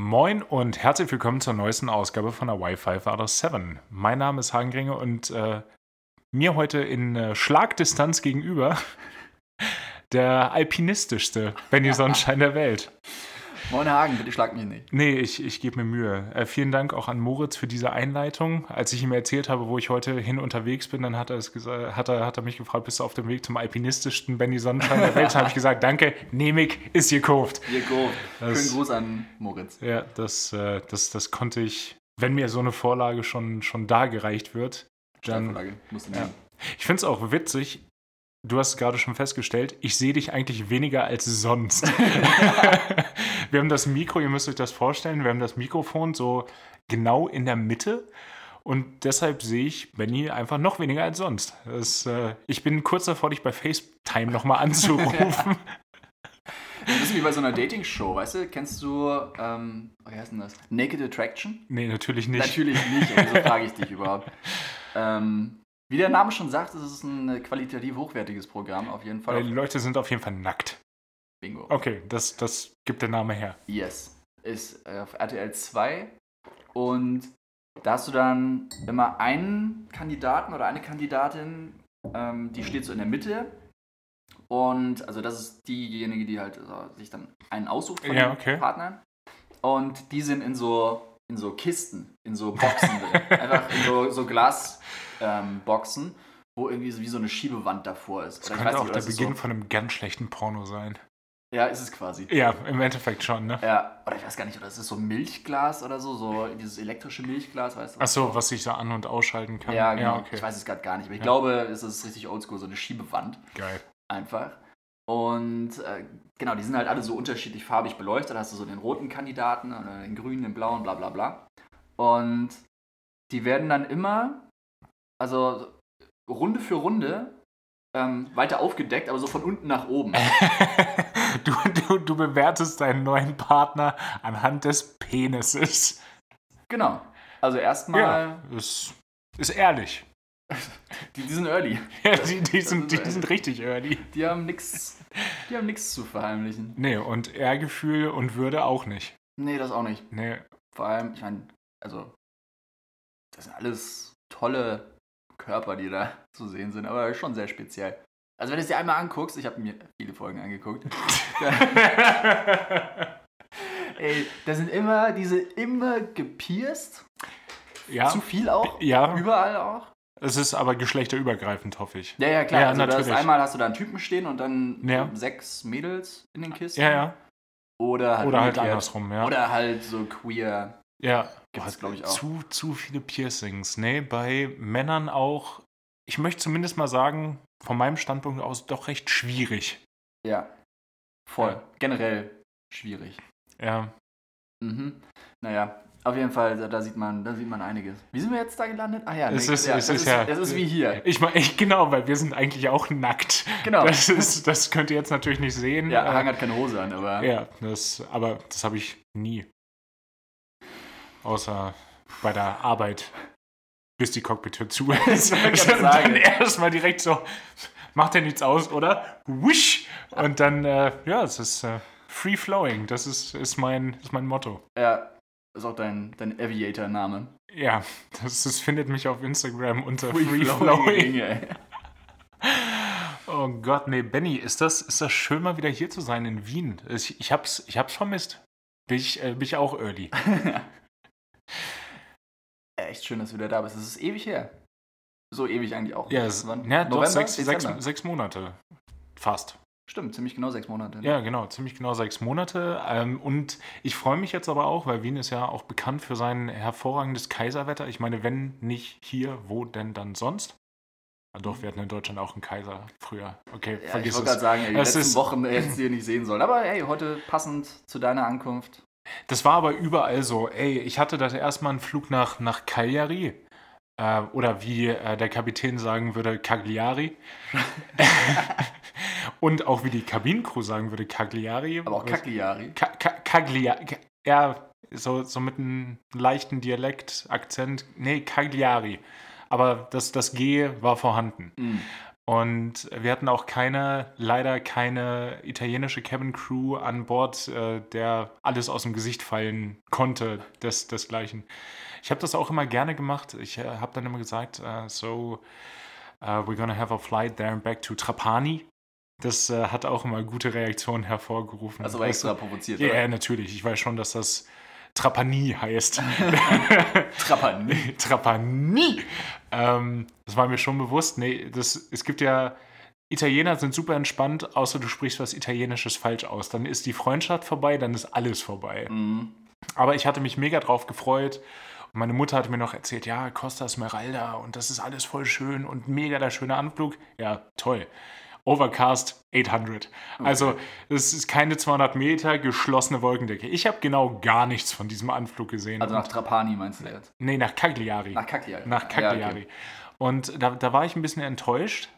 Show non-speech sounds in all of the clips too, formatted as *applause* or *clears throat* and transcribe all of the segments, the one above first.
Moin und herzlich willkommen zur neuesten Ausgabe von der Wi-Fi Father 7. Mein Name ist Hagen Gringe und äh, mir heute in äh, Schlagdistanz gegenüber *laughs* der alpinistischste Benny Sonnenschein der Welt. Moin Hagen, bitte schlag mich nicht. Nee, ich, ich gebe mir Mühe. Äh, vielen Dank auch an Moritz für diese Einleitung. Als ich ihm erzählt habe, wo ich heute hin unterwegs bin, dann hat er, es gesa- hat er, hat er mich gefragt, bist du auf dem Weg zum alpinistischsten Benny Sonnenschein der Welt? Dann habe ich gesagt, danke, nehme ich, ist gekauft. Das- Schönen Gruß an Moritz. Ja, das, äh, das, das konnte ich, wenn mir so eine Vorlage schon, schon dargereicht wird, dann. Musst du Ja. nehmen. Ich finde es auch witzig, du hast es gerade schon festgestellt, ich sehe dich eigentlich weniger als sonst. *laughs* *laughs* wir haben das Mikro, ihr müsst euch das vorstellen, wir haben das Mikrofon so genau in der Mitte. Und deshalb sehe ich Benny einfach noch weniger als sonst. Das, äh, ich bin kurz davor, dich bei FaceTime nochmal anzurufen. *laughs* Das ist wie bei so einer Dating-Show, weißt du? Kennst du, ähm, wie heißt denn das? Naked Attraction? nee, natürlich nicht. Natürlich nicht, wieso frage ich dich überhaupt? Ähm, wie der Name schon sagt, es ist ein qualitativ hochwertiges Programm, auf jeden Fall. die Leute sind auf jeden Fall nackt. Bingo. Okay, das, das gibt der Name her. Yes. Ist äh, auf RTL 2 und da hast du dann immer einen Kandidaten oder eine Kandidatin, ähm, die steht so in der Mitte und also das ist diejenige, die halt also, sich dann einen aussucht von Ja, den okay. Partnern und die sind in so in so Kisten, in so Boxen drin. *laughs* Einfach in so, so Glasboxen, ähm, wo irgendwie so wie so eine Schiebewand davor ist. Das Oder könnte auch nicht, der Beginn so, von einem ganz schlechten Porno sein. Ja, ist es quasi. Ja, im Endeffekt schon, ne? Ja, oder ich weiß gar nicht, oder es ist so Milchglas oder so, so dieses elektrische Milchglas, weißt du? Ach so, was ich so an- und ausschalten kann. Ja, genau. okay. Ich weiß es gerade gar nicht, aber ich Ja. glaube, es ist richtig oldschool, so eine Schiebewand Geil. einfach. Und äh, genau, die sind halt alle so unterschiedlich farbig beleuchtet. Da hast du so den roten Kandidaten oder den grünen, den blauen, bla bla bla. Und die werden dann immer, also Runde für Runde, ähm, weiter aufgedeckt, aber so von unten nach oben. *laughs* du, du, du bewertest deinen neuen Partner anhand des Penises. genau. Also erstmal, Ja, ist, ist ehrlich. die, die sind early. Ja, die, die, sind, die sind richtig early. Die haben nichts, die haben nichts zu verheimlichen. Nee, und Ehrgefühl und Würde auch nicht. Nee, das auch nicht. Nee, Vor allem, ich meine, also, das sind alles tolle Körper, die da zu sehen sind, aber schon sehr speziell. Also, wenn du es dir einmal anguckst, ich habe mir viele Folgen angeguckt, *laughs* ey, da sind immer diese immer gepierst, ja, zu viel auch, ja, überall auch. es ist aber geschlechterübergreifend, hoffe ich. Ja, ja, klar. Ja, also, das natürlich. einmal hast du da einen Typen stehen und dann Ja. sechs Mädels in den Kisten. Ja, ja. Oder halt, Oder halt andersrum, ja. Oder halt so queer. Ja, Gibt es, Boah, glaub ich, auch. Zu, zu viele Piercings. Nee, bei Männern auch, ich möchte zumindest mal sagen, von meinem Standpunkt aus doch recht schwierig. Ja. Voll. Ja. Generell schwierig. Ja. Mhm. Naja, auf jeden Fall, da, da, sieht man, da sieht man einiges. Wie sind wir jetzt da gelandet? Ah ja, Es nee, ist- ja, es das, ist ist, ja- das ist wie hier. Ich meine, genau, weil wir sind eigentlich auch nackt. Genau. Das, ist, das könnt ihr jetzt natürlich nicht sehen. Ja, Äh, Hang hat keine Hose an, aber ja das, aber das habe ich nie. Außer bei der Arbeit, bis die Cockpit-Tür zu *laughs* ist. gerade dann erstmal direkt so, macht ja nichts aus, oder? Wish! Und dann, äh, ja, es ist äh, free flowing. Das ist, ist, mein, ist mein Motto. ja, ist auch dein, dein Aviator-Name. Ja, das, das findet mich auf Instagram unter Free free, flowing flowing. Oh Gott, nee, Benny, ist das, ist das schön, mal wieder hier zu sein in Wien? Ich, ich, hab's, ich hab's vermisst. Bin ich, äh, bin ich auch early. *laughs* Echt schön, dass du wieder da bist. Es ist ewig her. So ewig eigentlich auch. Ja, es, Wann? ja doch, November? sechs, sechs, Dezember? sechs Monate. Fast. Stimmt, ziemlich genau sechs Monate. Ja, genau, ziemlich genau sechs Monate. Ähm, und ich freue mich jetzt aber auch, weil Wien ist ja auch bekannt für sein hervorragendes Kaiserwetter. Ich meine, wenn nicht hier, wo denn dann sonst? Ah, doch, wir hatten in Deutschland auch einen Kaiser früher. Okay, Ja, ich vergiss wollte gerade es. sagen, ey, die Es letzten Wochen hättest du hier nicht sehen sollen. Aber hey, heute passend zu deiner Ankunft. Das war aber überall so. Ey, ich hatte das erstmal einen Flug nach, nach Cagliari. Äh, oder wie äh, der Kapitän sagen würde, Cagliari. *laughs* Und auch wie die Kabinencrew sagen würde, Cagliari. Aber auch Cagliari. Ka Ka Cagliari. Ja, so, so mit einem leichten Dialekt, Akzent. Nee, Cagliari. Aber das, das G war vorhanden. Mhm. Und wir hatten auch keine, leider keine italienische Cabin Crew an Bord, äh, der alles aus dem Gesicht fallen konnte, des, desgleichen. Ich habe das auch immer gerne gemacht. Ich äh, habe dann immer gesagt, uh, so, uh, we're gonna have a flight there and back to Trapani. Das äh, hat auch immer gute Reaktionen hervorgerufen. Also war extra provoziert, Ja, yeah, natürlich. Ich weiß schon, dass das Trapani heißt. *laughs* Trapani. *laughs* Trapani. Ähm, das war mir schon bewusst. Nee, das, es gibt ja, Italiener sind super entspannt, außer du sprichst was Italienisches falsch aus. Dann ist die Freundschaft vorbei, dann ist alles vorbei. Mhm. Aber ich hatte mich mega drauf gefreut. Und meine Mutter hatte mir noch erzählt, ja, Costa Smeralda und das ist alles voll schön und mega der schöne Anflug. Ja, toll. Overcast 800. Also es ist keine 200 Meter geschlossene Wolkendecke. Ich habe genau gar nichts von diesem Anflug gesehen. Also nach Trapani meinst du jetzt? nee, nach Cagliari. Nach Cagliari. Nach Ja, Cagliari. okay. Und da, da war ich ein bisschen enttäuscht.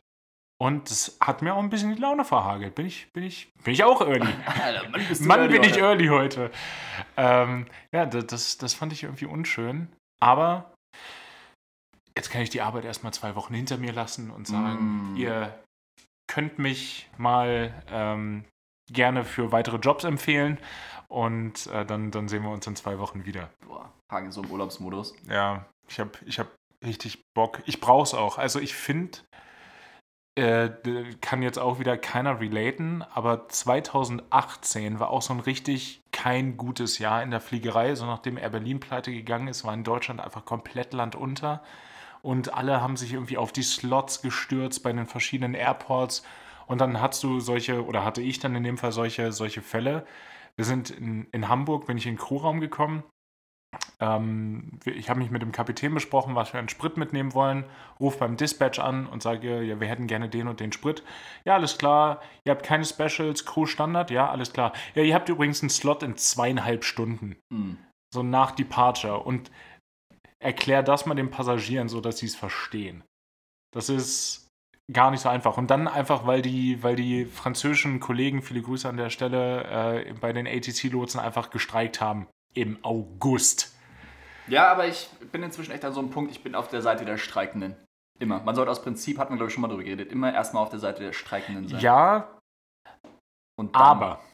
Und das hat mir auch ein bisschen die Laune verhagelt. Bin ich, bin ich, bin ich auch early. *laughs* Alter, Mann, Mann, early bin ich heute. early heute. Ähm, ja, da- das, das fand ich irgendwie unschön. Aber jetzt kann ich die Arbeit erstmal zwei Wochen hinter mir lassen und sagen, Mm. ihr könnt mich mal ähm, gerne für weitere Jobs empfehlen. Und äh, dann, dann sehen wir uns in zwei Wochen wieder. Boah, Hagen so im Urlaubsmodus. Ja, ich habe ich hab richtig Bock. Ich brauche es auch. Also ich finde, äh, kann jetzt auch wieder keiner relaten, aber 2018 war auch so ein richtig kein gutes Jahr in der Fliegerei. So nachdem Air Berlin pleite gegangen ist, war in Deutschland einfach komplett Land unter. Und alle haben sich irgendwie auf die Slots gestürzt bei den verschiedenen Airports. Und dann hast du solche, oder hatte ich dann in dem Fall solche, solche Fälle. Wir sind in, in Hamburg, bin ich in den Crewraum gekommen. Ähm, ich habe mich mit dem Kapitän besprochen, was wir an Sprit mitnehmen wollen. Ruf beim Dispatch an und sage, ja, wir hätten gerne den und den Sprit. Ja, alles klar. Ihr habt keine Specials, Crew Standard. Ja, alles klar. Ja, ihr habt übrigens einen Slot in zweieinhalb Stunden. Hm. So nach Departure. Und erklär das mal den Passagieren, so dass sie es verstehen. Das ist gar nicht so einfach. Und dann einfach, weil die, weil die französischen Kollegen, viele Grüße an der Stelle, äh, bei den ATC-Lotsen einfach gestreikt haben. Im August. Ja, aber ich bin inzwischen echt an so einem Punkt, ich bin auf der Seite der Streikenden. Immer. Man sollte aus Prinzip, hatten wir glaube ich schon mal drüber geredet, immer erstmal auf der Seite der Streikenden sein. Ja, Und dann, aber. *laughs*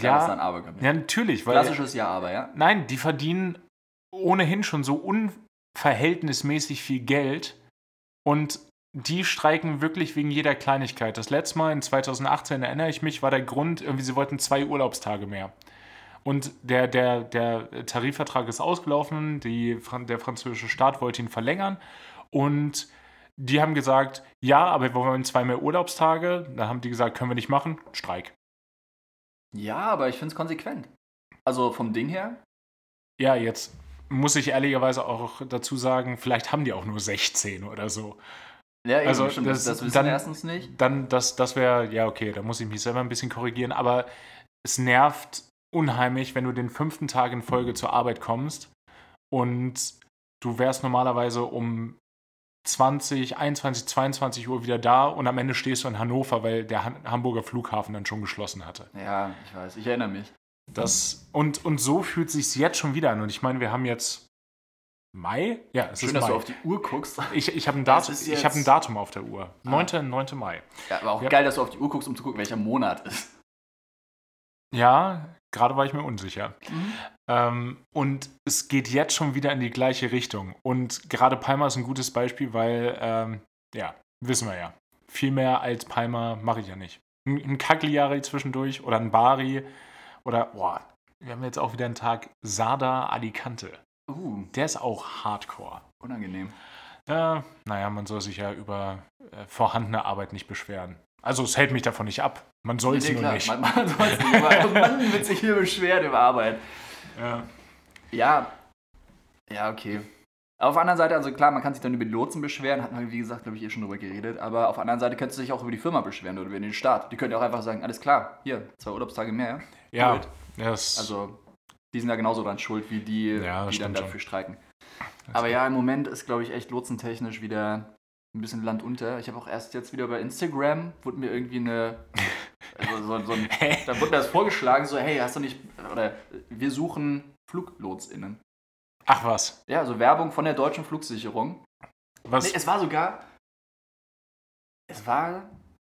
Ja, ein Aber ja, natürlich. Weil, Klassisches Ja, aber, ja? Nein, die verdienen ohnehin schon so unverhältnismäßig viel Geld und die streiken wirklich wegen jeder Kleinigkeit. Das letzte Mal in 2018 erinnere ich mich, war der Grund, irgendwie sie wollten zwei Urlaubstage mehr. Und der, der, der Tarifvertrag ist ausgelaufen, die, der französische Staat wollte ihn verlängern und die haben gesagt, ja, aber wir wollen zwei mehr Urlaubstage. Dann haben die gesagt, können wir nicht machen, Streik. Ja, aber ich finde es konsequent. Also vom Ding her, Ja, jetzt muss ich ehrlicherweise auch dazu sagen, vielleicht haben die auch nur 16 oder so. ja, eben, Also, stimmt, das, das- wissen dann- wir erstens nicht. Dann, das, das wäre, ja, okay, da muss ich mich selber ein bisschen korrigieren, aber es nervt unheimlich, wenn du den fünften Tag in Folge zur Arbeit kommst und du wärst normalerweise um 20, 21, 22 Uhr wieder da und am Ende stehst du in Hannover, weil der Hamburger Flughafen dann schon geschlossen hatte. Ja, ich weiß, ich erinnere mich. Das, und, und so fühlt sich jetzt schon wieder an. Und ich meine, wir haben jetzt Mai? Ja, es Schön, ist dass Mai. du auf die Uhr guckst. ich ich habe ein, hab ein Datum auf der Uhr. Ah. 9. 9. Mai. Ja, aber auch Ja. geil, dass du auf die Uhr guckst, um zu gucken, welcher Monat ist. Ja, gerade war ich mir unsicher. Ähm, und es geht jetzt schon wieder in die gleiche Richtung. Und gerade Palma ist ein gutes Beispiel, weil, ähm, ja, wissen wir ja. Viel mehr als Palma mache ich ja nicht. Ein, ein Cagliari zwischendurch oder ein Bari oder, boah, wir haben jetzt auch wieder einen Tag Sada Alicante. Uh, Der ist auch Hardcore. unangenehm. Ja, naja, man soll sich ja über äh, vorhandene Arbeit nicht beschweren. Also es hält mich davon nicht ab. Man soll es Nee, nur klar, nicht. Man, man soll's nicht, aber *laughs* man wird sich hier beschweren über Arbeit. Ja. Ja, ja, okay. Auf der anderen Seite, also klar, man kann sich dann über die Lotsen beschweren, hat man, wie gesagt, glaube ich, eh schon drüber geredet, aber auf der anderen Seite könntest du dich auch über die Firma beschweren oder über den Staat. Die können ja auch einfach sagen, alles klar, hier, zwei Urlaubstage mehr. Ja, Gut. das, Also, die sind ja genauso dran schuld, wie die, Ja, die dann dafür schon. streiken. Aber ja, im Moment ist, glaube ich, echt lotsentechnisch wieder ein bisschen Land unter. Ich habe auch erst jetzt wieder bei Instagram, wurde mir irgendwie eine. Also so, so ein, *laughs* da wurde mir das vorgeschlagen, so, hey, hast du nicht. Oder wir suchen FluglotsInnen. Ach was. Ja, also Werbung von der deutschen Flugsicherung. Was? Nee, es war sogar. Es war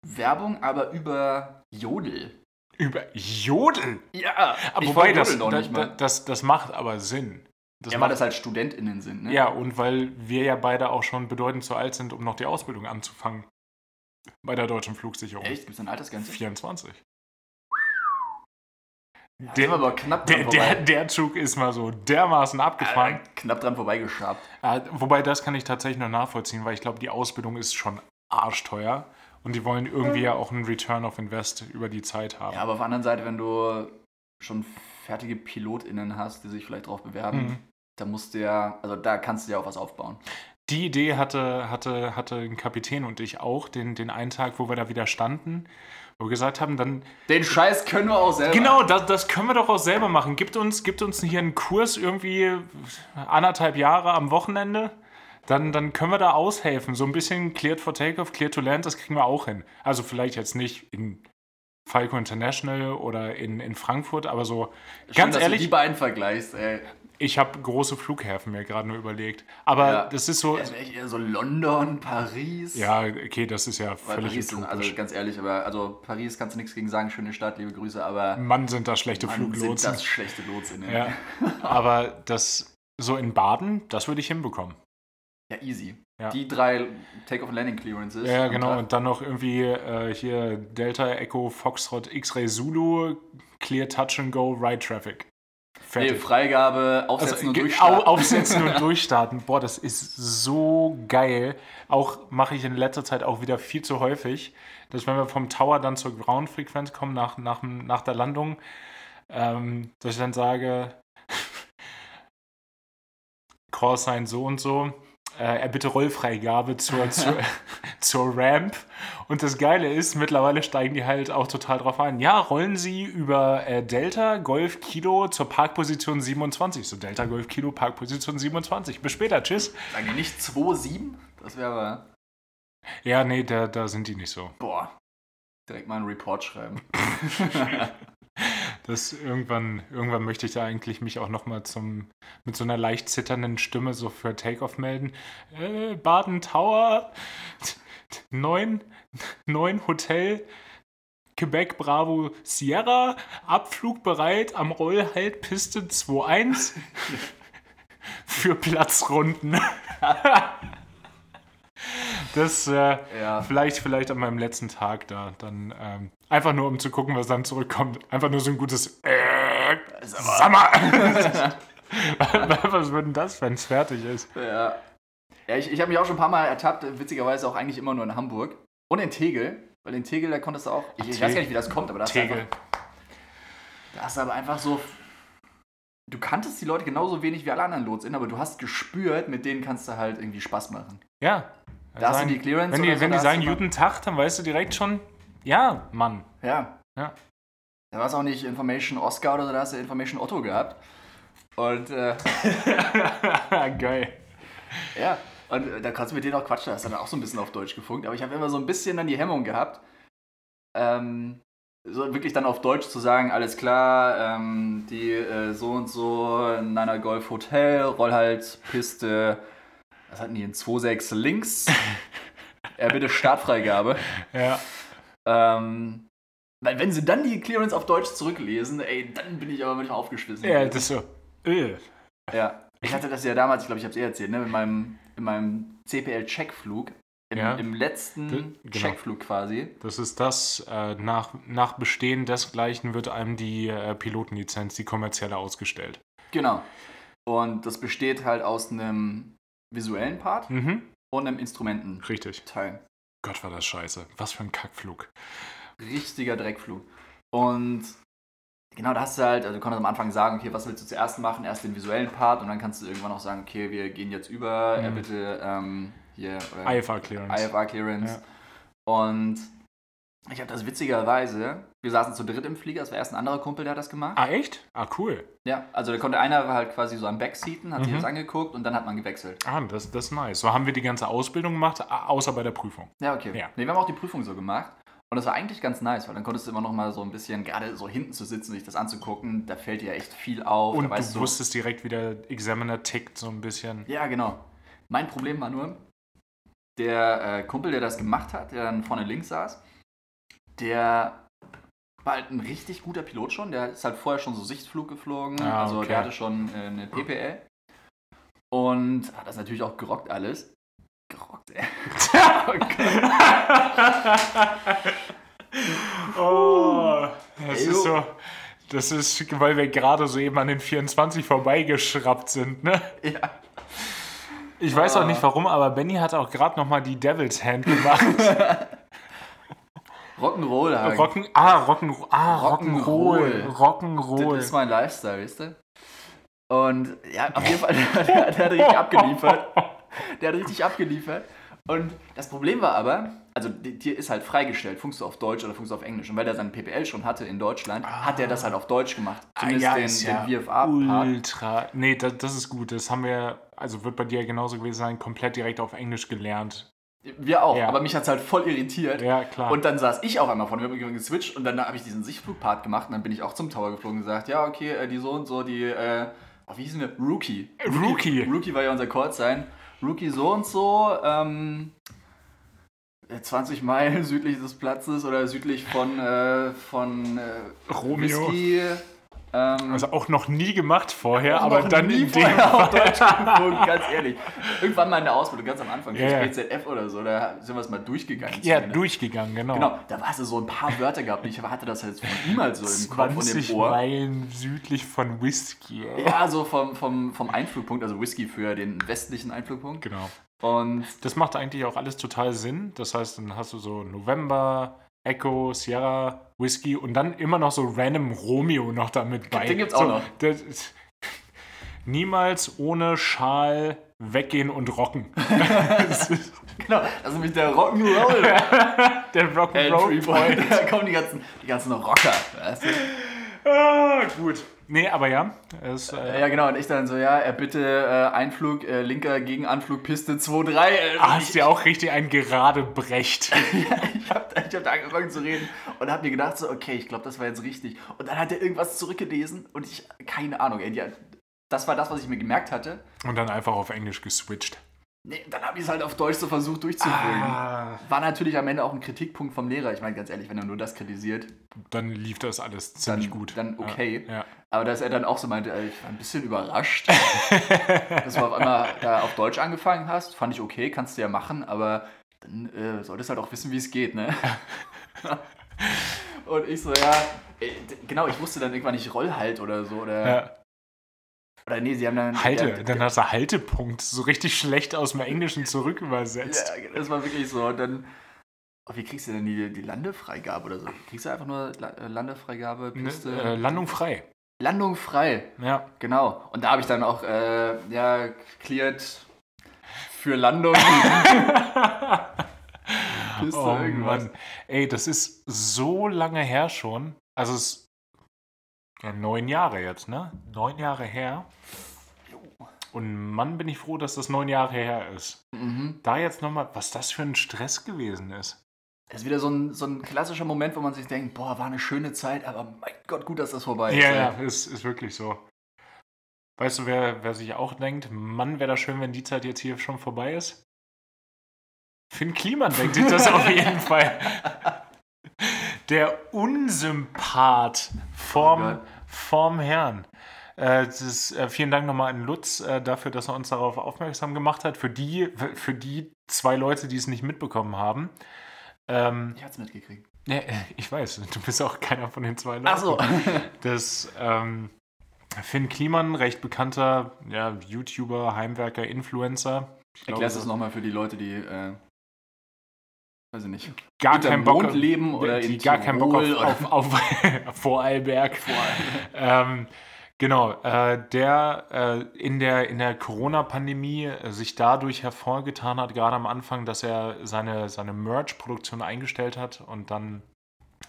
Werbung, aber über Jodel. Über Jodel? Ja, Aber ich wobei, das, Jodel noch da, nicht da, mal. das, das macht aber Sinn. Das ja, weil das halt StudentInnen sind, ne? ja, und weil wir ja beide auch schon bedeutend zu alt sind, um noch die Ausbildung anzufangen. Bei der deutschen Flugsicherung. Echt? Gibt es eine Altersgrenze? 24. Der, aber knapp der, der, der Zug ist mal so dermaßen abgefahren. Äh, knapp dran vorbeigeschabt. Äh, wobei, das kann ich tatsächlich noch nachvollziehen, weil ich glaube, die Ausbildung ist schon arschteuer. Und die wollen irgendwie ja auch einen Return of Invest über die Zeit haben. Ja, aber auf der anderen Seite, wenn du schon fertige PilotInnen hast, die sich vielleicht drauf bewerben, Mhm. da musst du ja, also da kannst du ja auch was aufbauen. Die Idee hatte, hatte, hatte ein Kapitän und ich auch, den, den einen Tag, wo wir da wieder standen, wo wir gesagt haben, dann, Den Scheiß können wir auch selber. genau, das, das können wir doch auch selber machen. Gibt uns, gibt uns hier einen Kurs irgendwie anderthalb Jahre am Wochenende, dann, dann können wir da aushelfen. So ein bisschen Cleared for Takeoff, Cleared to Land, das kriegen wir auch hin. Also vielleicht jetzt nicht in Falco International oder in, in Frankfurt, aber so Schön, ganz dass ehrlich, du die beiden vergleichst, ey. Ich habe große Flughäfen mir gerade nur überlegt. Aber Ja. das ist so, Das wäre eher so London, Paris. ja, okay, das ist ja völlig Paris, sind, also ganz ehrlich, aber also Paris kannst du nichts gegen sagen, schöne Stadt, liebe Grüße, aber Mann, sind das schlechte Mann, sind Fluglotsen. das schlechte Lotsinnen. Ja. *laughs* Aber das so in Baden, das würde ich hinbekommen. Ja, easy. Ja. Die drei Take-off Landing Clearances. Ja, genau. Und dann noch irgendwie äh, hier Delta Echo Foxtrot X-Ray Zulu, Clear Touch and Go, Right Traffic. Nee, Fertig. Freigabe, aufsetzen und ge- durchstarten. au- aufsetzen und *laughs* durchstarten. Boah, das ist so geil. Auch mache ich in letzter Zeit auch wieder viel zu häufig, dass wenn wir vom Tower dann zur Ground-Frequenz kommen, nach, nach, nach der Landung, ähm, dass ich dann sage, *laughs* Callsign so und so, äh, er bitte Rollfreigabe zur, zur, *laughs* zur Ramp. Und das Geile ist, mittlerweile steigen die halt auch total drauf ein. Ja, rollen Sie über äh, Delta Golf Kilo zur Parkposition 27. So Delta Golf Kilo Parkposition 27. Bis später, tschüss. Sagen die nicht 2,7? Das wäre aber. Ja, nee, da, da sind die nicht so. Boah. Direkt mal einen Report schreiben. *laughs* Das irgendwann, irgendwann möchte ich da eigentlich mich auch nochmal zum mit so einer leicht zitternden Stimme so für Takeoff melden. Äh, Baden Tower 9, 9 Hotel Quebec Bravo Sierra, Abflug bereit am Rollhalt Piste 2.1 *laughs* für Platzrunden. *laughs* Das äh, Ja. vielleicht, vielleicht an meinem letzten Tag da. Dann ähm, einfach nur, um zu gucken, was dann zurückkommt. Einfach nur so ein gutes äh, mal. *laughs* was wird denn das, wenn es fertig ist? Ja. Ja, ich, ich habe mich auch schon ein paar Mal ertappt, witzigerweise auch eigentlich immer nur in Hamburg. Und in Tegel. Weil in Tegel, da konntest du auch. Ich, ich weiß gar nicht, wie das kommt, aber da hast du Tegel. einfach. Da hast du aber einfach so. Du kanntest die Leute genauso wenig wie alle anderen Lotsinnen, aber du hast gespürt, mit denen kannst du halt irgendwie Spaß machen. Ja. Da hast du Sagen- die Clearance Wenn die, wenn die sagen guten Tag, dann weißt du direkt schon, ja, Mann. Ja. Ja. Da war es auch nicht Information Oscar oder so, da hast du Information Otto gehabt. Und äh, *laughs* Geil. ja, und äh, da kannst du mit denen auch quatschen, da hast du dann auch so ein bisschen auf Deutsch gefunkt. Aber ich habe immer so ein bisschen dann die Hemmung gehabt, ähm, so wirklich dann auf Deutsch zu sagen, alles klar, ähm, die äh, so und so in einer Golf Hotel, Rollhalt, Piste, was hatten die, in 2.6 links. *laughs* ja, bitte Startfreigabe. Ja. Ähm, weil wenn sie dann die Clearance auf Deutsch zurücklesen, ey, dann bin ich aber manchmal aufgeschmissen. Ja, das ist so. Äh. Ja. Ich hatte das ja damals, ich glaube, ich habe es eh erzählt, ne, in meinem, in meinem CPL-Checkflug, im, Ja. im letzten D- genau. Checkflug quasi. Das ist das, äh, nach, nach Bestehen desgleichen wird einem die äh, Pilotenlizenz, die kommerzielle, ausgestellt. Genau. Und das besteht halt aus einem visuellen Part Mhm. und einem Instrumententeil. Richtig. Gott, war das scheiße. Was für ein Kackflug. Richtiger Dreckflug. Und genau, da hast du halt, also du konntest am Anfang sagen, okay, was willst du zuerst machen? Erst den visuellen Part und dann kannst du irgendwann auch sagen, okay, wir gehen jetzt über, äh, Mhm. bitte ähm, hier, oder IFA Clearance. IFR Clearance. Und ich habe das witzigerweise, wir saßen zu dritt im Flieger, es war erst ein anderer Kumpel, der hat das gemacht. Ah, echt? Ah, cool. Ja, also da konnte einer halt quasi so am Backseaten, hat sich Mhm. das angeguckt und dann hat man gewechselt. Ah, das, das ist nice. So haben wir die ganze Ausbildung gemacht, außer bei der Prüfung. Ja, okay. Ja. Nee, wir haben auch die Prüfung so gemacht. Und das war eigentlich ganz nice, weil dann konntest du immer noch mal so ein bisschen, gerade so hinten zu sitzen sich das anzugucken, da fällt dir echt viel auf. Und weißt du wusstest direkt, wie der Examiner tickt, so ein bisschen. Ja, genau. Mein Problem war nur, der äh, Kumpel, der das gemacht hat, der dann vorne links saß, der war halt ein richtig guter Pilot schon. Der ist halt vorher schon so Sichtflug geflogen. Ah, also okay. der hatte schon äh, eine PPL. Und hat das natürlich auch gerockt alles. Gerockt, ey. *laughs* *laughs* oh, das Ew. ist so. Das ist, weil wir gerade so eben an den 24 vorbeigeschraubt sind, ne? ja. Ich weiß auch Ah. nicht warum, aber Benny hat auch gerade nochmal die Devil's Hand gemacht. *laughs* Rock'n'Roll halt. Rocken, ah, ah, Rock'n'Roll. Rock'n'Roll. Rock'n'Roll. Das ist mein Lifestyle, weißt du? Und ja, auf jeden Fall, *laughs* der, der hat richtig abgeliefert. Der hat richtig abgeliefert. Und das Problem war aber, also dir ist halt freigestellt, funkst du auf Deutsch oder funkst du auf Englisch. Und weil der seinen PPL schon hatte in Deutschland, hat er das halt auf Deutsch gemacht. Zumindest Ah, ja, den, den ja. Ultra. Nee, das, das ist gut. Das haben wir, also wird bei dir genauso gewesen sein, komplett direkt auf Englisch gelernt. Wir auch, Ja. aber mich hat es halt voll irritiert. Ja, klar. Und dann saß ich auch einmal vorne, wir haben geswitcht und dann habe ich diesen Sichtflugpart gemacht und dann bin ich auch zum Tower geflogen und gesagt, ja, okay, äh, die so und so, die, äh, oh, wie hießen wir? Rookie. Rookie. Rookie war ja unser Call sein. Rookie so und so, ähm, äh, 20 Meilen *laughs* südlich des Platzes oder südlich von, äh, von äh, Romeo. Whisky. Ähm, Also auch noch nie gemacht vorher, aber dann nie in dem auf. Deutsch geflogen, ganz ehrlich. Irgendwann mal in der Ausbildung, ganz am Anfang, ja. BZF oder so, da sind wir es mal durchgegangen. Ja, zumindest. durchgegangen, genau. Genau, da hast du so ein paar Wörter gehabt. Ich hatte das halt so im Kopf und 20 im Ohr. Meilen südlich von Whisky. Ja, so vom, vom, vom Einflugpunkt, also Whisky für den westlichen Einflugpunkt. Genau. Und Das macht eigentlich auch alles total Sinn. Das heißt, dann hast du so November, Echo, Sierra, Whisky und dann immer noch so random Romeo noch damit bei. Den gibt's auch so, noch. Das *laughs* niemals ohne Schal weggehen und rocken. *laughs* genau, das ist nämlich der Rock'n'Roll *laughs* der Rock'n'Roll. Point. Da kommen die ganzen, die ganzen Rocker. Weißt du? Ah, gut. Nee, aber ja. Es, äh, Ja, genau. Und ich dann so, ja, er bitte äh, Einflug, äh, linker Gegenanflug, Piste 2-3. Äh, hast ich, ja auch richtig ein gerade Brecht. *laughs* ich habe ich hab da angefangen zu reden und habe mir gedacht so, okay, ich glaube, das war jetzt richtig. Und dann hat er irgendwas zurückgelesen und ich, keine Ahnung, ey, die, das war das, was ich mir gemerkt hatte. Und dann einfach auf Englisch geswitcht. Nee, dann habe ich es halt auf Deutsch so versucht durchzuführen. Ah, War natürlich am Ende auch ein Kritikpunkt vom Lehrer. Ich meine, ganz ehrlich, wenn er nur das kritisiert, dann lief das alles dann, ziemlich gut. dann okay. Ja. Aber dass er dann auch so meinte, ich war ein bisschen überrascht, *laughs* dass du auf einmal da auf Deutsch angefangen hast, fand ich okay, kannst du ja machen, aber dann äh, solltest halt auch wissen, wie es geht, ne? *laughs* Und ich so, ja, d- genau, ich wusste dann irgendwann nicht Rollhalt oder so, oder, Ja. Oder nee, sie haben dann... Halte, der- dann hast du Haltepunkt so richtig schlecht aus dem Englischen zurück übersetzt. Ja, das war wirklich so. Und dann, oh, wie kriegst du denn die, die Landefreigabe oder so? Kriegst du einfach nur äh, Landefreigabe, Ne, Piste? äh, Landung frei. Landung frei, Ja. genau. Und da habe ich dann auch, äh, ja, cleared für Landung. *laughs* Piste, oh irgendwas. Mann. Ey, das ist so lange her schon. Also es ja, neun Jahre jetzt, ne? Neun Jahre her. Und Mann, bin ich froh, dass das neun Jahre her ist. Mhm. Da jetzt nochmal, was das für ein Stress gewesen ist. Das ist wieder so ein, so ein klassischer Moment, wo man sich denkt, boah, war eine schöne Zeit, aber mein Gott, gut, dass das vorbei ist. Ja, ja, ist, ist wirklich so. Weißt du, wer, wer sich auch denkt, Mann, wäre das schön, wenn die Zeit jetzt hier schon vorbei ist? Finn Kliman denkt sich das *laughs* auf jeden Fall. Der Unsympath vorm, Oh vorm Herrn. Äh, ist, äh, vielen Dank nochmal an Lutz äh, dafür, dass er uns darauf aufmerksam gemacht hat. Für die, für die zwei Leute, die es nicht mitbekommen haben. Ähm, Ich hab's mitgekriegt. ja, äh, ich weiß, du bist auch keiner von den zwei Leuten. Ach so. Das ähm, Finn Kliman, recht bekannter ja, YouTuber, Heimwerker, Influencer. Ich Erklärst du es nochmal für die Leute, die, äh, weiß ich nicht, gar keinen Bock Mond leben oder die in gar keinen Bock Tirol auf, auf, auf *laughs* Vorarlberg. ähm, genau, äh, der äh, in der, in der Corona-Pandemie äh, sich dadurch hervorgetan hat, gerade am Anfang, dass er seine, seine Merch-Produktion eingestellt hat und dann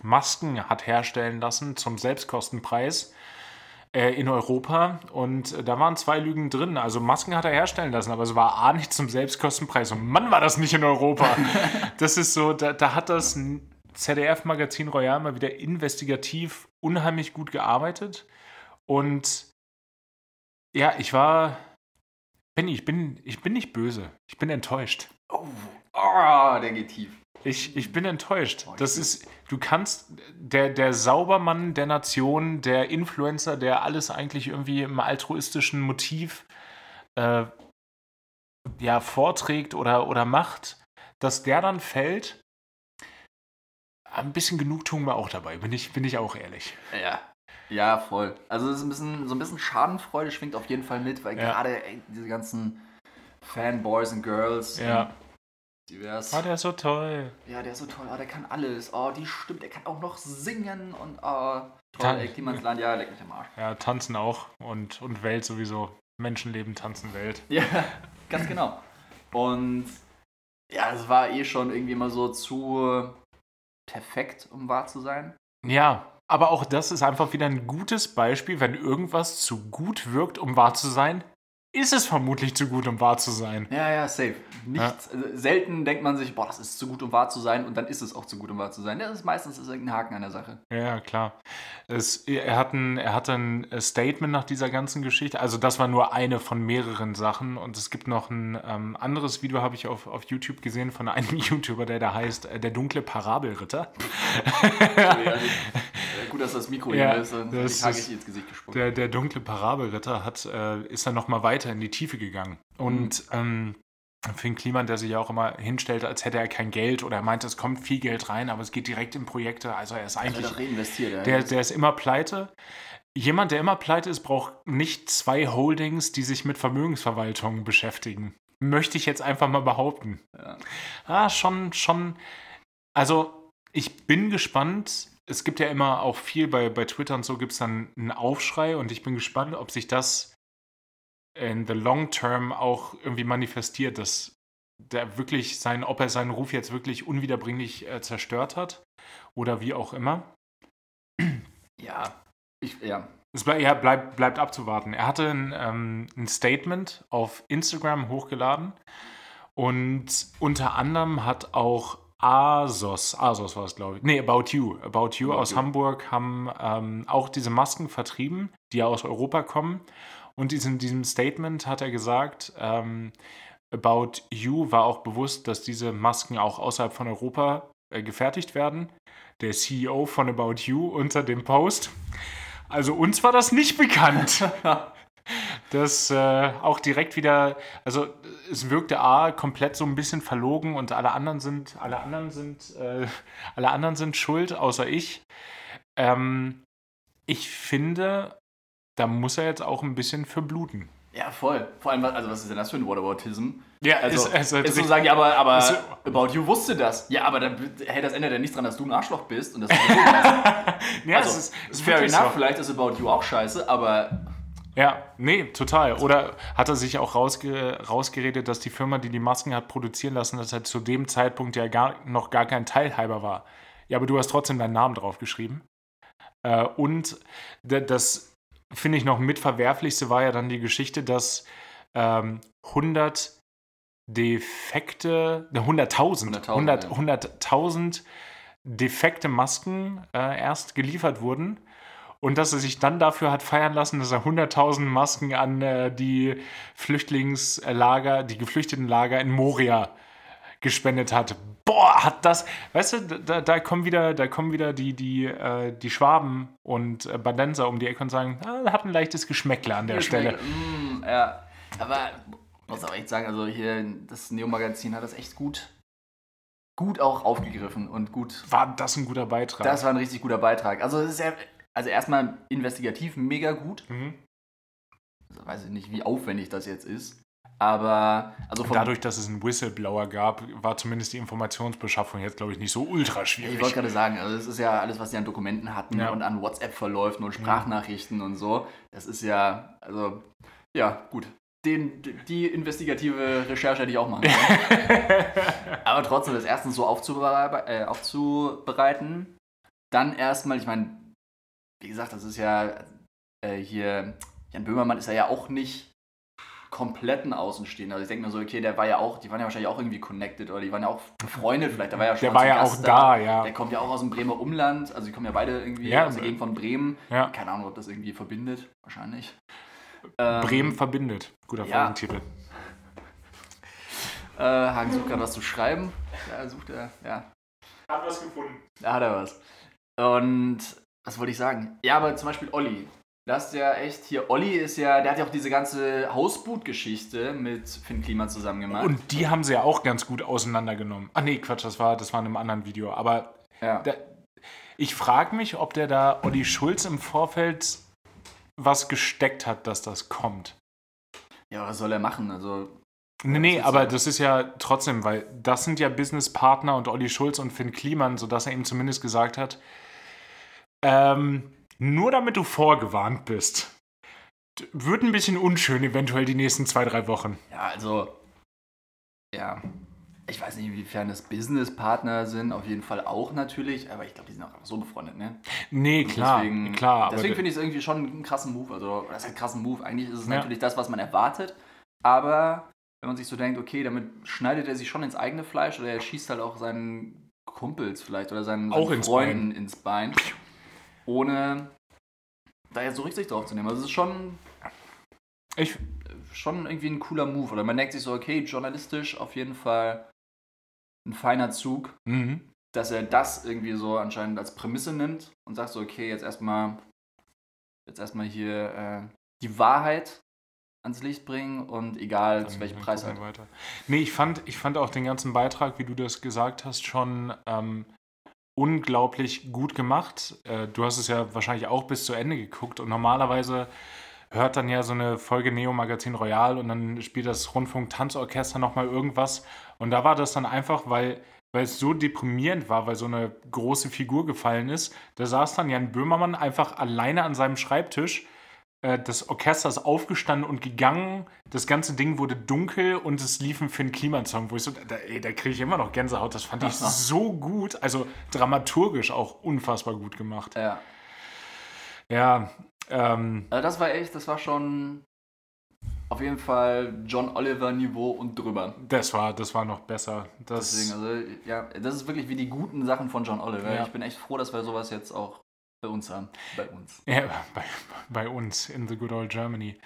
Masken hat herstellen lassen zum Selbstkostenpreis äh, in Europa. Und äh, da waren zwei Lügen drin. Also Masken hat er herstellen lassen, aber es war A nicht zum Selbstkostenpreis. Und Mann, war das nicht in Europa. *laughs* das ist so, da, da hat das ZDF-Magazin Royal mal wieder investigativ unheimlich gut gearbeitet. Und ja, ich war. Benny, ich bin, ich bin nicht böse. Ich bin enttäuscht. Oh, Oh, der geht tief. Ich, ich bin enttäuscht. Oh, Das ist, du kannst, der, der Saubermann der Nation, der Influencer, der alles eigentlich irgendwie im altruistischen Motiv äh, ja, vorträgt oder, oder macht, dass der dann fällt, ein bisschen Genugtuung war auch dabei, bin ich, bin ich auch ehrlich. Ja. Ja, voll. Also es ist ein bisschen, so ein bisschen Schadenfreude schwingt auf jeden Fall mit, weil Ja. gerade ey, diese ganzen Fanboys und Girls Ja. Divers. Ah, der ist so toll. Ja, der ist so toll. Oh, der kann alles. Oh, die stimmt. Der kann auch noch singen und oh, toll. Ey, Klimansland, ja, leck mich am Arsch. Ja, tanzen auch und, und Welt sowieso. Menschenleben, tanzen, Welt. Ja, *laughs* ganz genau. Und ja, es war eh schon irgendwie immer so zu perfekt, um wahr zu sein. Ja, aber auch das ist einfach wieder ein gutes Beispiel, wenn irgendwas zu gut wirkt, um wahr zu sein, ist es vermutlich zu gut, um wahr zu sein. Ja, ja, safe. Nichts, also selten denkt man sich, boah, das ist zu gut, um wahr zu sein, und dann ist es auch zu gut, um wahr zu sein. Das ist meistens ist irgendein Haken an der Sache. Ja, klar. Es, er, hat ein, er hat ein Statement nach dieser ganzen Geschichte. Also das war nur eine von mehreren Sachen. Und es gibt noch ein ähm, anderes Video, habe ich auf, auf YouTube gesehen, von einem *laughs* YouTuber, der da heißt äh, Der dunkle Parabelritter. Gut, dass das Mikro Ja, hier ist, sonst das ich ins Gesicht gespuckt. Der, der dunkle Parabelritter hat, äh, ist dann nochmal weiter in die Tiefe gegangen. Und ähm, Finn Kliman, der sich ja auch immer hinstellt, als hätte er kein Geld oder er meint, es kommt viel Geld rein, aber es geht direkt in Projekte. Also er ist eigentlich, doch reinvestiert. ja. der, der ist immer pleite. Jemand, der immer pleite ist, braucht nicht zwei Holdings, die sich mit Vermögensverwaltung beschäftigen. Möchte ich jetzt einfach mal behaupten. Ja. Ah, schon, schon. Also, ich bin gespannt. Es gibt ja immer auch viel bei, bei Twitter und so gibt es dann einen Aufschrei und ich bin gespannt, ob sich das in the long term auch irgendwie manifestiert, dass der wirklich sein, ob er seinen Ruf jetzt wirklich unwiederbringlich äh, zerstört hat oder wie auch immer. *clears throat* ja. Ich, ja. Es bleib, ja, bleibt, bleibt abzuwarten. Er hatte ein, ähm, ein Statement auf Instagram hochgeladen und unter anderem hat auch Asos, Asos war es glaube ich, nee, About You, About You About aus You. Hamburg haben ähm, auch diese Masken vertrieben, die ja aus Europa kommen. Und in diesem Statement hat er gesagt, ähm, About You war auch bewusst, dass diese Masken auch außerhalb von Europa äh, gefertigt werden. Der CEO von About You unter dem Post. Also uns war das nicht bekannt. *laughs* Das äh, auch direkt wieder, also es wirkte A komplett so ein bisschen verlogen und alle anderen sind, alle anderen sind, äh, alle anderen sind schuld, außer ich. Ähm, ich finde, da muss er jetzt auch ein bisschen für bluten. ja, voll. Vor allem, was- also was ist denn das für ein Whataboutism? Ja, Also, ist, ist, ist, ist so sagen, ja, aber, aber Ist- About You wusste das. Ja, aber dann, hey, das ändert ja nichts dran, dass du ein Arschloch bist und *laughs* hast. ja, Also, es ist, es fair enough, so. vielleicht ist About You auch scheiße, aber Ja, nee, total. Oder hat er sich auch rausge rausgeredet, dass die Firma, die die Masken hat produzieren lassen, dass er zu dem Zeitpunkt ja gar, noch gar kein Teilhaber war. Ja, aber du hast trotzdem deinen Namen drauf geschrieben. Äh, und das finde ich noch mit verwerflichste war ja dann die Geschichte, dass ähm, 100 defekte, ne, 100.000 100.000, 100 ja. 100.000 defekte Masken äh, erst geliefert wurden und dass er sich dann dafür hat feiern lassen, dass er 100.000 Masken an äh, die Flüchtlingslager, die Geflüchtetenlager in Moria gespendet hat. Boah, hat das, weißt du, da, da kommen wieder, da kommen wieder die, die, äh, die Schwaben und äh, Badenser um die Ecke und sagen, ah, hat ein leichtes Geschmäckle an der Stelle. Mm, ja, aber muss auch echt sagen, also hier das Neo-Magazin hat das echt gut, gut auch aufgegriffen und gut. War das ein guter Beitrag? Das war ein richtig guter Beitrag. Also es ist ja, also erstmal investigativ mega gut. mhm. Also, weiß ich nicht, wie aufwendig das jetzt ist. Aber also Dadurch, dass es einen Whistleblower gab, war zumindest die Informationsbeschaffung jetzt, glaube ich, nicht so ultra Ja, Ich schwierig. wollte gerade sagen, also es ist ja alles, was die an Dokumenten hatten Ja. und an WhatsApp-Verläufen und Sprachnachrichten und so. Das ist ja, also, ja, gut. Den, die investigative Recherche hätte ich auch machen können. *laughs* Aber trotzdem, das erstens so aufzubere äh, aufzubereiten, dann erstmal, ich meine, wie gesagt, das ist ja äh, hier, Jan Böhmermann ist ja, ja auch nicht komplett ein Außenstehender. Also ich denke mir so, okay, der war ja auch, die waren ja wahrscheinlich auch irgendwie connected oder die waren ja auch befreundet vielleicht. Der war ja schon Der war ja Gast auch da, ja. Der kommt ja auch aus dem Bremer Umland, also die kommen ja beide irgendwie Ja, aus der Gegend von Bremen. Ja. Keine Ahnung, ob das irgendwie verbindet, wahrscheinlich. Ähm, Bremen verbindet. Guter ja. Folgentitel. *laughs* Äh, Hagen sucht gerade was zu schreiben. Ja, sucht er, ja. Hat was gefunden. Da hat er was. Und was wollte ich sagen? Ja, aber zum Beispiel Olli. Das ist ja echt hier. Olli ist ja, der hat ja auch diese ganze Hausboot-Geschichte mit Finn Klima zusammen gemacht. Und die haben sie ja auch ganz gut auseinandergenommen. Ach nee, Quatsch, das war, das war in einem anderen Video. Aber ja. da, ich frage mich, ob der da Olli Schulz im Vorfeld was gesteckt hat, dass das kommt. Ja, was soll er machen? Also. Nee, nee, aber das ist ja trotzdem, weil das sind ja Businesspartner und Olli Schulz und Finn Kliman, sodass er ihm zumindest gesagt hat, ähm, nur damit du vorgewarnt bist. Wird ein bisschen unschön eventuell die nächsten zwei, drei Wochen. Ja, also. Ja. Ich weiß nicht, inwiefern das Businesspartner sind, auf jeden Fall auch natürlich, aber ich glaube, die sind auch einfach so befreundet, ne? Nee, Und klar, deswegen, klar. Deswegen finde ich es irgendwie schon einen krassen Move. Also, das ist ein krassen Move. Eigentlich ist es Ja. natürlich das, was man erwartet. Aber wenn man sich so denkt, okay, damit schneidet er sich schon ins eigene Fleisch oder er schießt halt auch seinen Kumpels vielleicht oder seinen, Auch seinen ins Freunden ins Bein, ohne da jetzt so Rücksicht drauf zu nehmen. Also, es ist schon, ich, schon irgendwie ein cooler Move. Oder man denkt sich so, okay, journalistisch auf jeden Fall ein feiner Zug mhm. dass er das irgendwie so anscheinend als Prämisse nimmt und sagt so, okay, jetzt erstmal jetzt erstmal hier äh, die Wahrheit ans Licht bringen und egal zu Dann- welchem dann Preis halt. weiter. Nee, ich fand, ich fand auch den ganzen Beitrag, wie du das gesagt hast, schon ähm, unglaublich gut gemacht. Äh, du hast es ja wahrscheinlich auch bis zu Ende geguckt und normalerweise hört dann ja so eine Folge Neo Magazin Royal und dann spielt das Rundfunk-Tanzorchester nochmal irgendwas. Und da war das dann einfach, weil, weil es so deprimierend war, weil so eine große Figur gefallen ist. Da saß dann Jan Böhmermann einfach alleine an seinem Schreibtisch. Äh, Das Orchester ist aufgestanden und gegangen. Das ganze Ding wurde dunkel und es lief ein Finn Kliman-Song, wo ich so, da, ey, da kriege ich immer noch Gänsehaut. Das fand ich so gut. Also dramaturgisch auch unfassbar gut gemacht. Ja. Ja, ähm, Also das war echt, das war schon auf jeden Fall John Oliver Niveau und drüber. das war, das war noch besser. Das, Deswegen, also ja, das ist wirklich wie die guten Sachen von John Oliver. Ja. Ich bin echt froh, dass wir sowas jetzt auch bei uns haben. Bei uns. Ja, bei, bei uns in the good old Germany.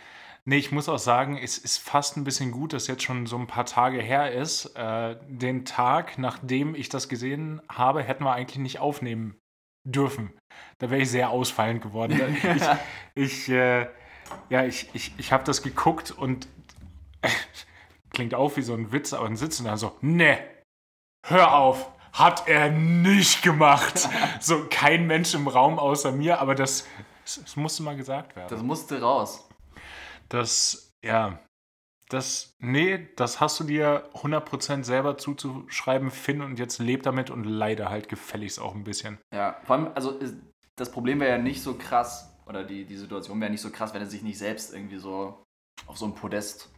Nee, ich muss auch sagen, es ist fast ein bisschen gut, dass jetzt schon so ein paar Tage her ist. Äh, den Tag, nachdem ich das gesehen habe, hätten wir eigentlich nicht aufnehmen dürfen. Da wäre ich sehr ausfallend geworden. *laughs* Ich, ich, äh, ja, ich, ich, ich habe das geguckt und *laughs* klingt auch wie so ein Witz, aber dann sitzen da so, ne, hör auf, hat er nicht gemacht. *laughs* so kein Mensch im Raum außer mir, aber das, das musste mal gesagt werden. Das musste raus. Das, ja, das, nee, das hast du dir 100% selber zuzuschreiben, Finn, und jetzt leb damit und leide halt gefälligst auch ein bisschen. Ja, vor allem, also das Problem wäre ja nicht so krass, oder die, die Situation wäre nicht so krass, wenn er sich nicht selbst irgendwie so auf so ein Podest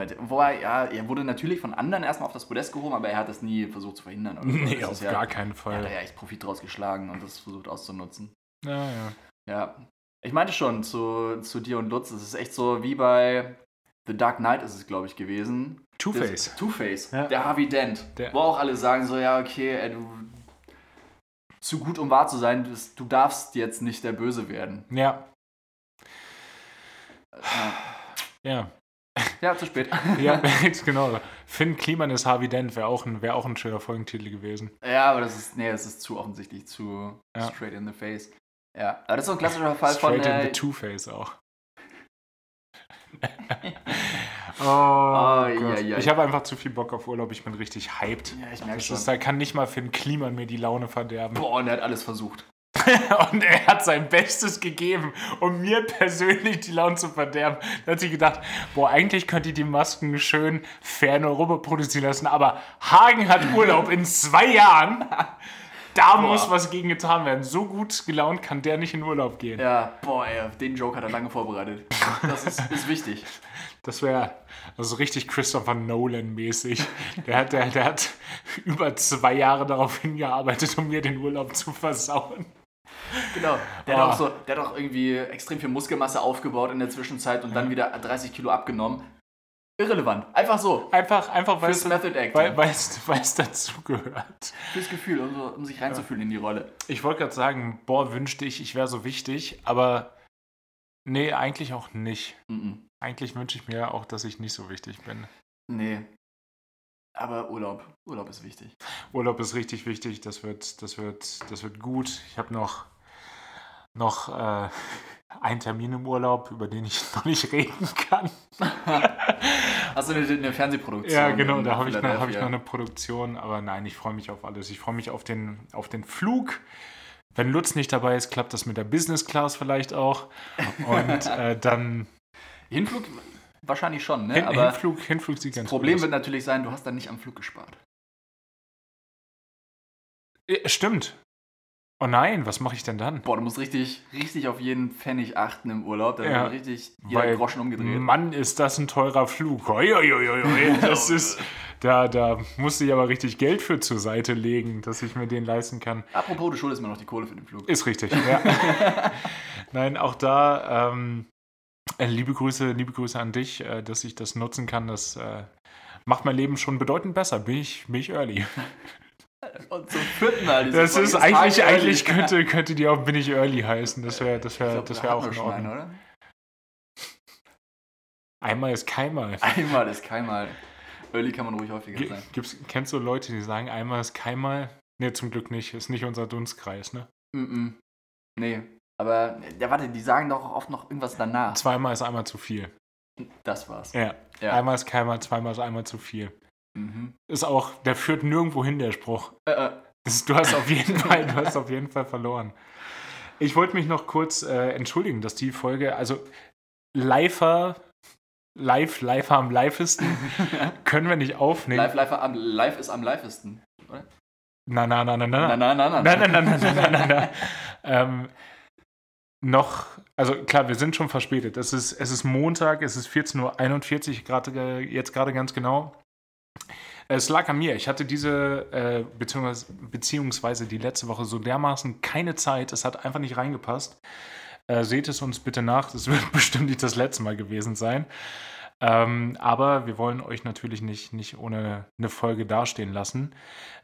hätte. Wobei, ja, er wurde natürlich von anderen erstmal auf das Podest gehoben, aber er hat es nie versucht zu verhindern. oder. Nee, Das auf ist ja, gar keinen Er hat Fall. ja echt Profit draus geschlagen und das versucht auszunutzen. Ja, ja. Ja. Ich meinte schon zu, zu dir und Lutz, es ist echt so wie bei The Dark Knight ist es, glaube ich, gewesen. Two-Face. Das- Two-Face. Ja. Der Harvey Dent. Der- wo auch alle sagen so, ja, okay, ey, du zu gut, um wahr zu sein, du, du darfst jetzt nicht der Böse werden. Ja, Ja, ja. Ja zu spät. *laughs* Ja, *laughs* *laughs* genau. Finn Kliman ist Harvey Dent, wäre auch, ein, wär auch ein schöner Folgentitel gewesen. Ja, aber das ist, nee, das ist zu offensichtlich, zu Ja. straight in the face. Ja, aber das ist so ein klassischer Fall von. Straight in Äh, the Two-Face auch. oh, Oh, ja, ja. Ich habe einfach zu viel Bock auf Urlaub. Ich bin richtig hyped. ja, ich merke schon. ist, da kann nicht mal Finn Kliman mir die Laune verderben. Boah, und er hat alles versucht. *laughs* Und er hat sein Bestes gegeben, um mir persönlich die Laune zu verderben. Da hat sich gedacht, boah, eigentlich könnte ich die Masken schön fair in Europa produzieren lassen, aber Hagen hat Urlaub in zwei Jahren. *laughs* Da muss was gegen getan werden. So gut gelaunt kann der nicht in Urlaub gehen. Ja, boah, ey, den Joke hat er lange vorbereitet. Das ist, *laughs* ist wichtig. Das wäre also richtig Christopher Nolan-mäßig. Der hat, der, der hat über zwei Jahre darauf hingearbeitet, um mir den Urlaub zu versauen. Genau. Der, Ah. hat auch so, der hat auch irgendwie extrem viel Muskelmasse aufgebaut in der Zwischenzeit und dann wieder 30 Kilo abgenommen. Irrelevant. Einfach so. Einfach, einfach weil Fürs es Method Acting. weil, weil es, weil es dazugehört. Fürs Gefühl, um, so, um sich reinzufühlen in die Rolle. Ich wollte gerade sagen, boah, wünschte ich, ich wäre so wichtig, aber nee, eigentlich auch nicht. Mhm. Eigentlich wünsche ich mir auch, dass ich nicht so wichtig bin. Nee. Aber Urlaub, Urlaub ist wichtig. Urlaub ist richtig wichtig. Das wird, das wird, das wird gut. Ich habe noch, noch äh, einen Termin im Urlaub, über den ich *laughs* noch nicht reden kann. *laughs* Hast du eine, eine Fernsehproduktion? Ja, genau, da habe ich, noch- hab ich noch eine Produktion, aber nein, ich freue mich auf alles. Ich freue mich auf den, auf den Flug. Wenn Lutz nicht dabei ist, klappt das mit der Business Class vielleicht auch. Und äh, dann Hinflug wahrscheinlich schon, ne? Hin, Aber Hinflug, Hinflug sieht das ganz Problem gut wird natürlich sein, du hast dann nicht am Flug gespart. Äh, Stimmt. Oh nein, was mache ich denn dann? Boah, du musst richtig, richtig auf jeden Pfennig achten im Urlaub. Da Ja, wird richtig jeder Groschen umgedreht. Mann, ist das ein teurer Flug. Hoi, hoi, hoi. Das ist, da, da musste ich aber richtig Geld für zur Seite legen, dass ich mir den leisten kann. Apropos, du schuldest mir noch die Kohle für den Flug. Ist richtig, ja. *laughs* Nein, auch da ähm, äh, liebe Grüße, liebe Grüße an dich, äh, dass ich das nutzen kann. Das äh, macht mein Leben schon bedeutend besser. Bin ich, bin ich early. *laughs* Und zum vierten Mal. Das ist eigentlich, eigentlich könnte, *laughs* könnte die auch Bin ich early heißen. Das wäre das wär, glaub, das wär auch in schon einen, Ordnung. oder? Einmal ist keinmal. Einmal ist keinmal. Early kann man ruhig häufiger G- sein. Gibt's, kennst du Leute, die sagen, einmal ist keinmal? Ne, zum Glück nicht. Ist nicht unser Dunstkreis, ne? Mm -mm. Nee. Aber, ja, warte, die sagen doch oft noch irgendwas danach. Zweimal ist einmal zu viel. Das war's. Ja. Ja. Einmal ist keinmal, zweimal ist einmal zu viel. Mhm. Ist auch, der führt nirgendwo hin, der Spruch. Äh, äh, Das, du hast auf jeden Fall, du hast auf jeden Fall verloren. Ich wollte mich noch kurz äh, entschuldigen, dass die Folge, also liver, live, live am livesten, *laughs* können wir nicht aufnehmen. live, live, am, live ist am livesten. Oder? Na, na, na, na, na. Nein, nein, nein, nein. Nein, nein, nein, nein, nein, nein, nein, nein. ähm, noch, also klar, wir sind schon verspätet. Es ist, es ist Montag, es ist 14.41 Uhr, gerade, äh, jetzt gerade ganz genau. Es lag an mir. Ich hatte diese, äh, beziehungsweise, beziehungsweise die letzte Woche so dermaßen keine Zeit. Es hat einfach nicht reingepasst. Äh, seht es uns bitte nach. Das *laughs* wird bestimmt nicht das letzte Mal gewesen sein. Ähm, aber wir wollen euch natürlich nicht, nicht ohne eine Folge dastehen lassen.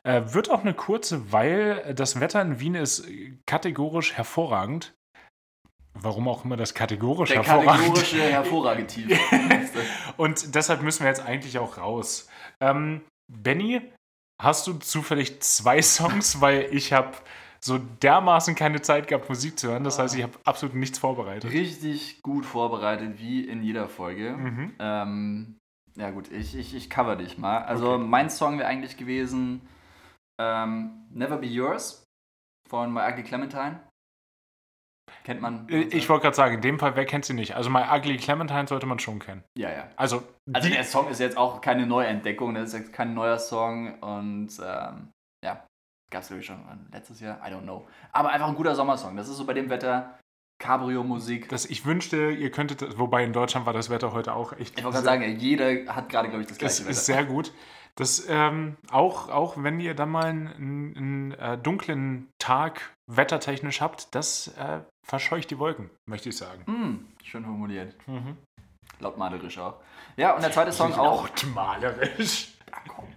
Äh, wird auch eine kurze, weil das Wetter in Wien ist kategorisch hervorragend. Warum auch immer das kategorisch Der hervorragend kategorische Hervorragetief. *laughs* Und deshalb müssen wir jetzt eigentlich auch raus. Ähm, Benny, hast du zufällig zwei Songs, weil ich habe so dermaßen keine Zeit gehabt, Musik zu hören. Das heißt, ich habe absolut nichts vorbereitet. Richtig gut vorbereitet, wie in jeder Folge. Mhm. Ähm, ja gut, ich, ich, ich cover dich mal. Also Okay. mein Song wäre eigentlich gewesen ähm, Never Be Yours von My Ugly Clementine. Kennt man? Äh, Ich wollte gerade sagen, in dem Fall, wer kennt sie nicht? Also My Ugly Clementine sollte man schon kennen. Ja, ja. Also, Also der Song ist jetzt auch keine Neuentdeckung, das ist jetzt kein neuer Song und ähm, ja, gab es glaube ich schon letztes Jahr, I don't know. Aber einfach ein guter Sommersong. Das ist so bei dem Wetter Cabrio-Musik. das, ich wünschte, ihr könntet, wobei in Deutschland war das Wetter heute auch echt Ich wollte gerade sagen, jeder hat gerade glaube ich das gleiche ist Wetter. sehr gut. Das, ähm, auch, auch wenn ihr dann mal einen, einen, einen äh, dunklen Tag wettertechnisch habt, das äh, verscheucht die Wolken, möchte ich sagen. Hm, schön formuliert. Mhm. Lautmalerisch auch. Ja, und der zweite Song *laughs* auch. malerisch. Ja, komm.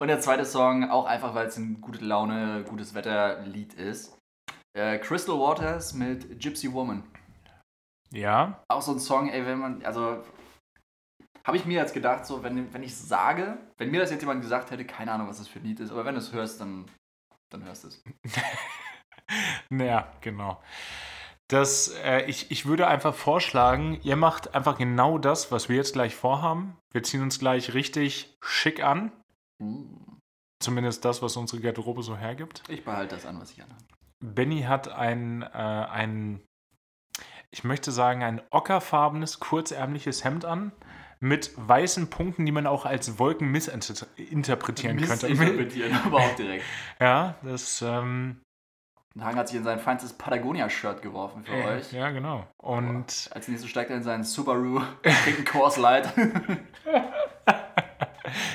Und der zweite Song auch einfach, weil es ein gute Laune, gutes Wetter-Lied ist. Äh, Crystal Waters mit Gypsy Woman. Ja, Auch so ein Song, ey, wenn man, also habe ich mir jetzt gedacht, so, wenn, wenn ich sage, wenn mir das jetzt jemand gesagt hätte, keine Ahnung, was das für ein Lied ist, aber wenn du es hörst, dann, dann hörst du es. naja, *laughs* genau. Das, äh, ich, ich würde einfach vorschlagen, ihr macht einfach genau das, was wir jetzt gleich vorhaben. Wir ziehen uns gleich richtig schick an. Uh, Zumindest das, was unsere Garderobe so hergibt. ich behalte das an, was ich anhabe. Benny hat ein, äh, ein, ich möchte sagen, ein ockerfarbenes, kurzärmliches Hemd an mit weißen Punkten, die man auch als Wolken missinterpretieren könnte. Missinterpretieren, aber auch direkt. *laughs* Ja, das, ähm, Und Hang hat sich in sein feinstes Patagonia-Shirt geworfen für äh, euch. ja, genau. Und Als nächstes steigt er in seinen Subaru, *laughs* trinkt ein Coors Light. *laughs*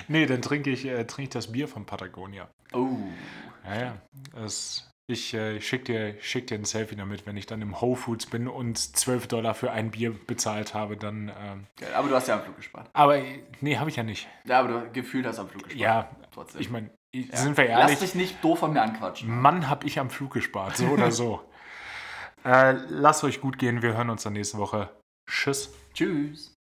nee, dann trinke ich, äh, trinke ich das Bier von Patagonia. oh. Ja, ja. Das, ich äh, schicke dir, schick dir ein Selfie damit, wenn ich dann im Whole Foods bin und 12 Dollar für ein Bier bezahlt habe, dann. Ähm. Aber du hast ja am Flug gespart. aber nee, habe ich ja nicht. Ja, aber du gefühlt hast am Flug gespart. Ja, trotzdem. ich meine, Ja. sind wir Lass ehrlich, dich nicht doof von mir anquatschen. Mann, habe ich am Flug gespart, so oder so. *laughs* äh, lasst euch gut gehen, wir hören uns dann nächste Woche. Tschüss. Tschüss.